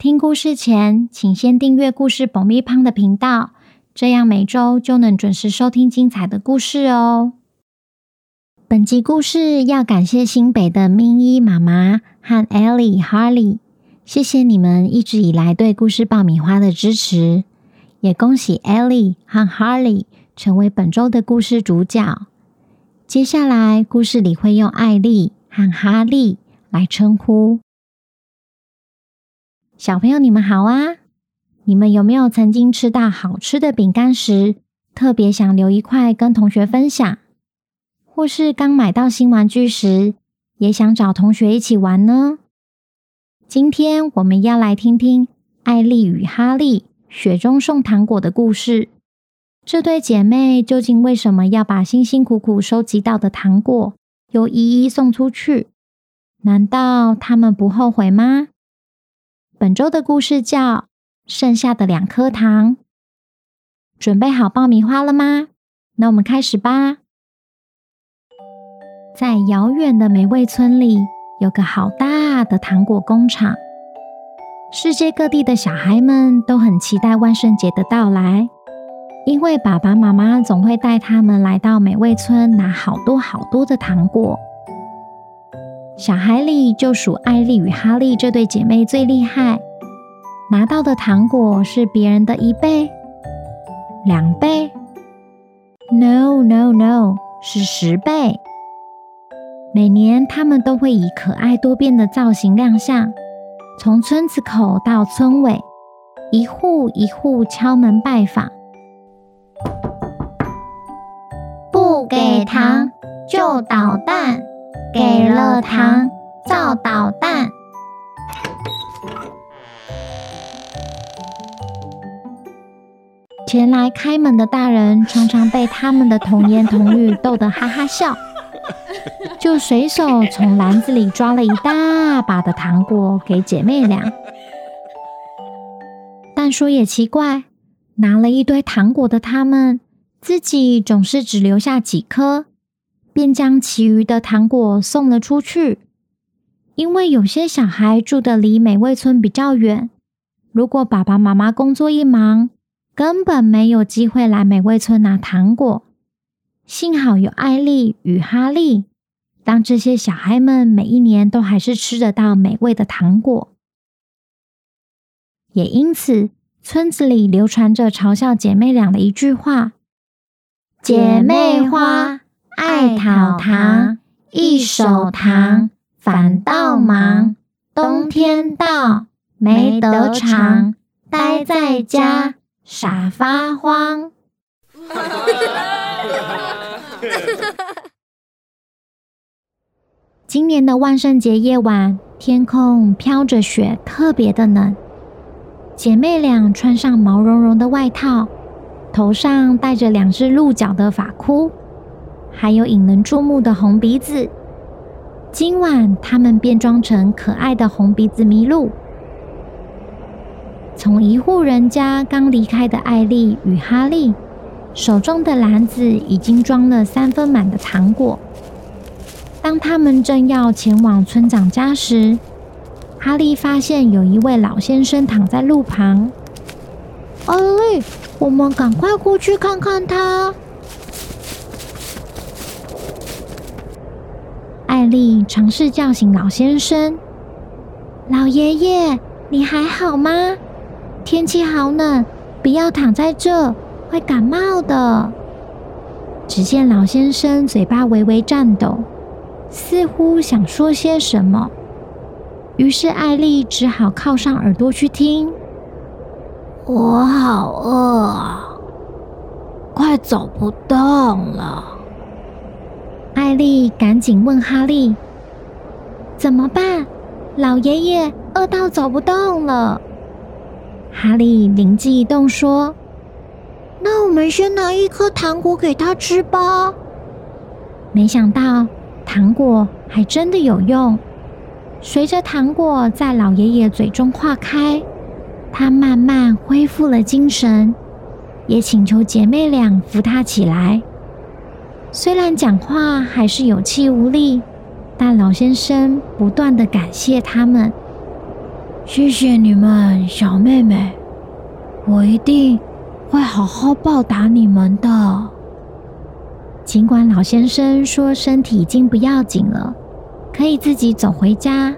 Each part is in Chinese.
听故事前，请先订阅“故事爆米花”的频道，这样每周就能准时收听精彩的故事哦。本集故事要感谢新北的明一妈妈和 Ellie、Harley，谢谢你们一直以来对故事爆米花的支持，也恭喜 Ellie 和 Harley 成为本周的故事主角。接下来，故事里会用艾丽和哈利来称呼。小朋友，你们好啊！你们有没有曾经吃到好吃的饼干时，特别想留一块跟同学分享？或是刚买到新玩具时，也想找同学一起玩呢？今天我们要来听听艾丽与哈利雪中送糖果的故事。这对姐妹究竟为什么要把辛辛苦苦收集到的糖果又一一送出去？难道她们不后悔吗？本周的故事叫《剩下的两颗糖》，准备好爆米花了吗？那我们开始吧。在遥远的美味村里，有个好大的糖果工厂。世界各地的小孩们都很期待万圣节的到来，因为爸爸妈妈总会带他们来到美味村拿好多好多的糖果。小孩里就属艾丽与哈利这对姐妹最厉害，拿到的糖果是别人的一倍、两倍，No No No，是十倍。每年他们都会以可爱多变的造型亮相，从村子口到村尾，一户一户敲门拜访。不给糖就捣蛋。给了糖，造导弹。前来开门的大人常常被他们的童言童语逗得哈哈笑，就随手从篮子里抓了一大把的糖果给姐妹俩。但说也奇怪，拿了一堆糖果的他们，自己总是只留下几颗。便将其余的糖果送了出去，因为有些小孩住的离美味村比较远，如果爸爸妈妈工作一忙，根本没有机会来美味村拿糖果。幸好有艾丽与哈利，当这些小孩们每一年都还是吃得到美味的糖果，也因此村子里流传着嘲笑姐妹俩的一句话：“姐妹花。”爱讨糖，一手糖反倒忙。冬天到没得尝，待在家傻发慌。今年的万圣节夜晚，天空飘着雪，特别的冷。姐妹俩穿上毛茸茸的外套，头上戴着两只鹿角的发箍。还有引人注目的红鼻子，今晚他们变装成可爱的红鼻子麋鹿。从一户人家刚离开的艾丽与哈利，手中的篮子已经装了三分满的糖果。当他们正要前往村长家时，哈利发现有一位老先生躺在路旁。艾丽，我们赶快过去看看他。艾丽尝试叫醒老先生：“老爷爷，你还好吗？天气好冷，不要躺在这，会感冒的。”只见老先生嘴巴微微颤抖，似乎想说些什么。于是艾丽只好靠上耳朵去听。“我好饿啊，快走不动了。”艾丽赶紧问哈利：“怎么办？老爷爷饿到走不动了。”哈利灵机一动说：“那我们先拿一颗糖果给他吃吧。没想到糖果还真的有用，随着糖果在老爷爷嘴中化开，他慢慢恢复了精神，也请求姐妹俩扶他起来。虽然讲话还是有气无力，但老先生不断地感谢他们。谢谢你们，小妹妹，我一定会好好报答你们的。尽管老先生说身体已经不要紧了，可以自己走回家，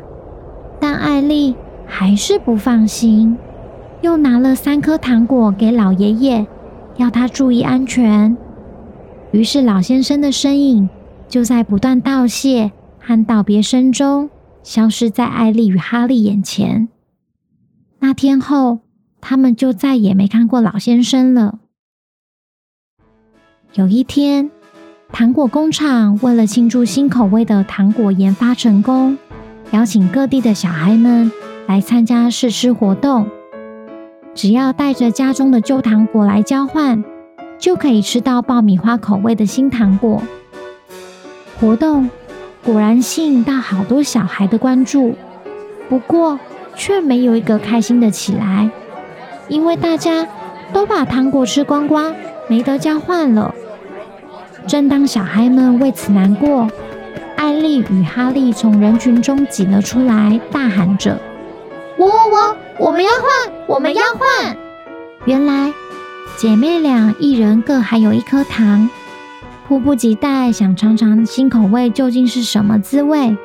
但艾莉还是不放心，又拿了三颗糖果给老爷爷，要他注意安全。于是老先生的身影就在不断道谢和道别声中，消失在艾莉与哈利眼前。那天后，他们就再也没看过老先生了。有一天，糖果工厂为了庆祝新口味的糖果研发成功，邀请各地的小孩们来参加试吃活动。只要带着家中的旧糖果来交换，就可以吃到爆米花口味的新糖果。活动果然吸引到好多小孩的关注。不过，却没有一个开心的起来，因为大家都把糖果吃光光，没得交换了。正当小孩们为此难过，艾丽与哈利从人群中挤了出来，大喊着：“我我我，我们要换，我们要换！”原来姐妹俩一人各还有一颗糖，迫不及待想尝尝新口味究竟是什么滋味。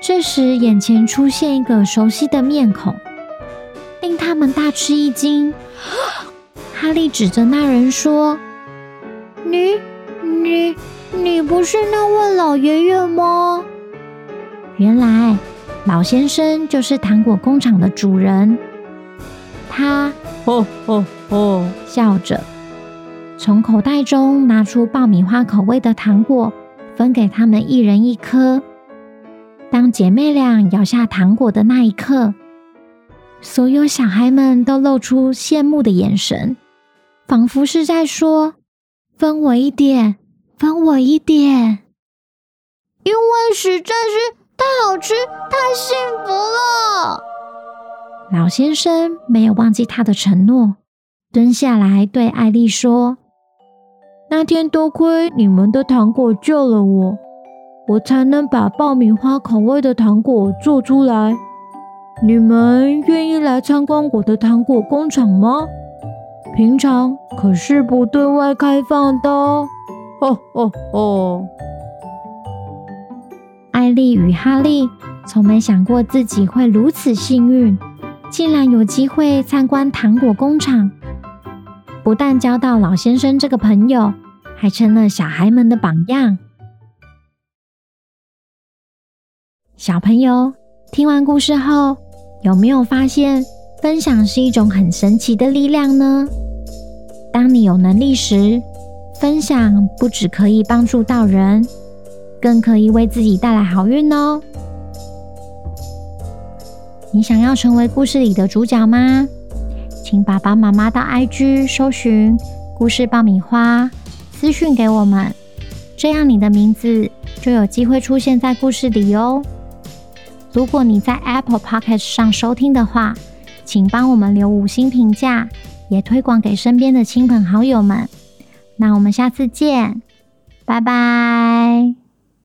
这时，眼前出现一个熟悉的面孔，令他们大吃一惊。哈利指着那人说：“你、你、你不是那位老爷爷吗？”原来，老先生就是糖果工厂的主人。他哦哦哦，笑着从口袋中拿出爆米花口味的糖果，分给他们一人一颗。当姐妹俩咬下糖果的那一刻，所有小孩们都露出羡慕的眼神，仿佛是在说：“分我一点，分我一点。”因为实在是太好吃、太幸福了。老先生没有忘记他的承诺，蹲下来对艾莉说：“那天多亏你们的糖果救了我。”我才能把爆米花口味的糖果做出来。你们愿意来参观我的糖果工厂吗？平常可是不对外开放的哦。哦哦哦！艾莉与哈利从没想过自己会如此幸运，竟然有机会参观糖果工厂。不但交到老先生这个朋友，还成了小孩们的榜样。小朋友，听完故事后，有没有发现分享是一种很神奇的力量呢？当你有能力时，分享不只可以帮助到人，更可以为自己带来好运哦。你想要成为故事里的主角吗？请爸爸妈妈到 IG 搜寻“故事爆米花”，私讯给我们，这样你的名字就有机会出现在故事里哦。如果你在 Apple Podcast 上收听的话，请帮我们留五星评价，也推广给身边的亲朋好友们。那我们下次见，拜拜。